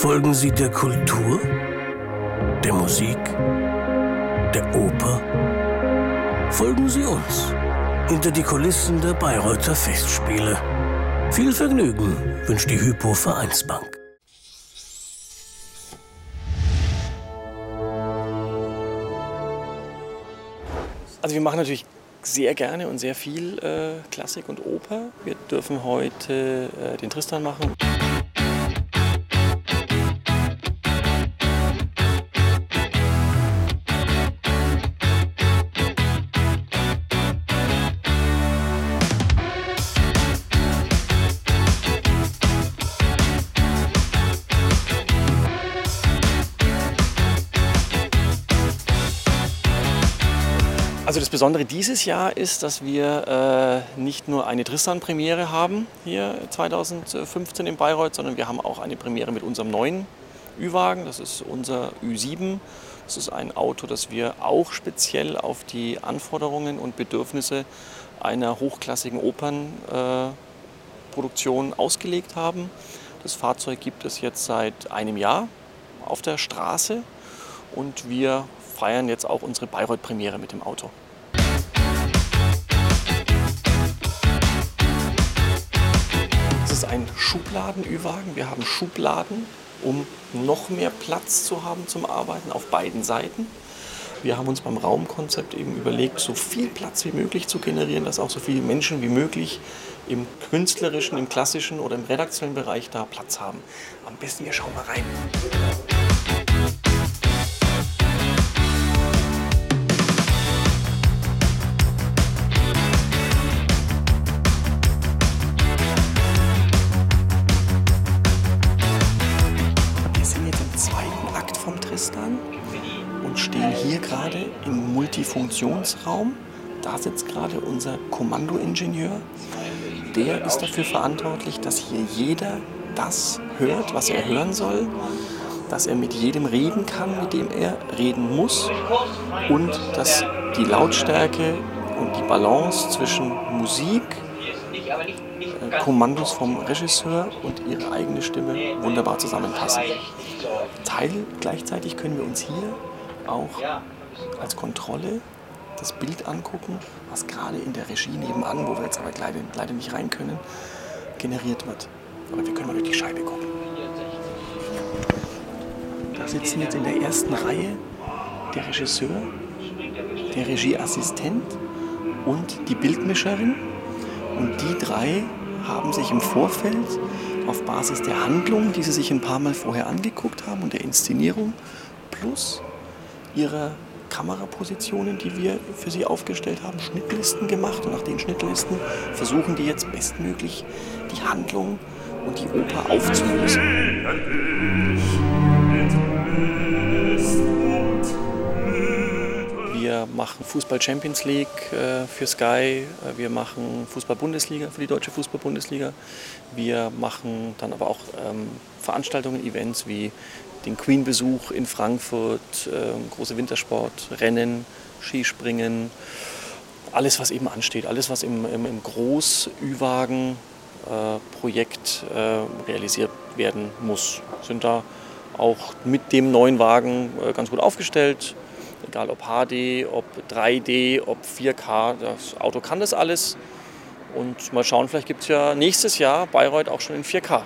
Folgen Sie der Kultur, der Musik, der Oper? Folgen Sie uns hinter die Kulissen der Bayreuther Festspiele. Viel Vergnügen wünscht die Hypo Vereinsbank. Also wir machen natürlich sehr gerne und sehr viel äh, Klassik und Oper. Wir dürfen heute äh, den Tristan machen. Also das Besondere dieses Jahr ist, dass wir äh, nicht nur eine Tristan-Premiere haben hier 2015 in Bayreuth, sondern wir haben auch eine Premiere mit unserem neuen Ü-Wagen. Das ist unser Ü7. Das ist ein Auto, das wir auch speziell auf die Anforderungen und Bedürfnisse einer hochklassigen Opernproduktion äh, ausgelegt haben. Das Fahrzeug gibt es jetzt seit einem Jahr auf der Straße und wir feiern jetzt auch unsere Bayreuth-Premiere mit dem Auto. Das ist ein Schubladen-Ü-Wagen. Wir haben Schubladen, um noch mehr Platz zu haben zum Arbeiten auf beiden Seiten. Wir haben uns beim Raumkonzept eben überlegt, so viel Platz wie möglich zu generieren, dass auch so viele Menschen wie möglich im künstlerischen, im klassischen oder im redaktionellen Bereich da Platz haben. Am besten wir schauen mal rein. Und stehen hier gerade im Multifunktionsraum. Da sitzt gerade unser Kommandoingenieur. Der ist dafür verantwortlich, dass hier jeder das hört, was er hören soll, dass er mit jedem reden kann, mit dem er reden muss und dass die Lautstärke und die Balance zwischen Musik, äh, Kommandos vom Regisseur und ihre eigene Stimme wunderbar zusammenpassen. Teil gleichzeitig können wir uns hier auch als Kontrolle das Bild angucken, was gerade in der Regie nebenan, wo wir jetzt aber leider, leider nicht rein können, generiert wird. Aber wir können mal durch die Scheibe gucken. Da sitzen jetzt in der ersten Reihe der Regisseur, der Regieassistent und die Bildmischerin. Und die drei haben sich im Vorfeld auf Basis der Handlung, die sie sich ein paar Mal vorher angeguckt haben und der Inszenierung, plus ihrer Kamerapositionen, die wir für sie aufgestellt haben, Schnittlisten gemacht. Und nach den Schnittlisten versuchen die jetzt bestmöglich die Handlung und die Oper aufzulösen. Wir machen Fußball Champions League äh, für Sky, wir machen Fußball Bundesliga für die deutsche Fußball Bundesliga. Wir machen dann aber auch ähm, Veranstaltungen, Events wie den Queen-Besuch in Frankfurt, äh, große Wintersport, Skispringen, alles was eben ansteht, alles was im, im, im Groß-Ü-Wagen-Projekt äh, realisiert werden muss. Sind da auch mit dem neuen Wagen äh, ganz gut aufgestellt egal ob HD, ob 3D, ob 4K, das Auto kann das alles. Und mal schauen, vielleicht gibt es ja nächstes Jahr Bayreuth auch schon in 4K.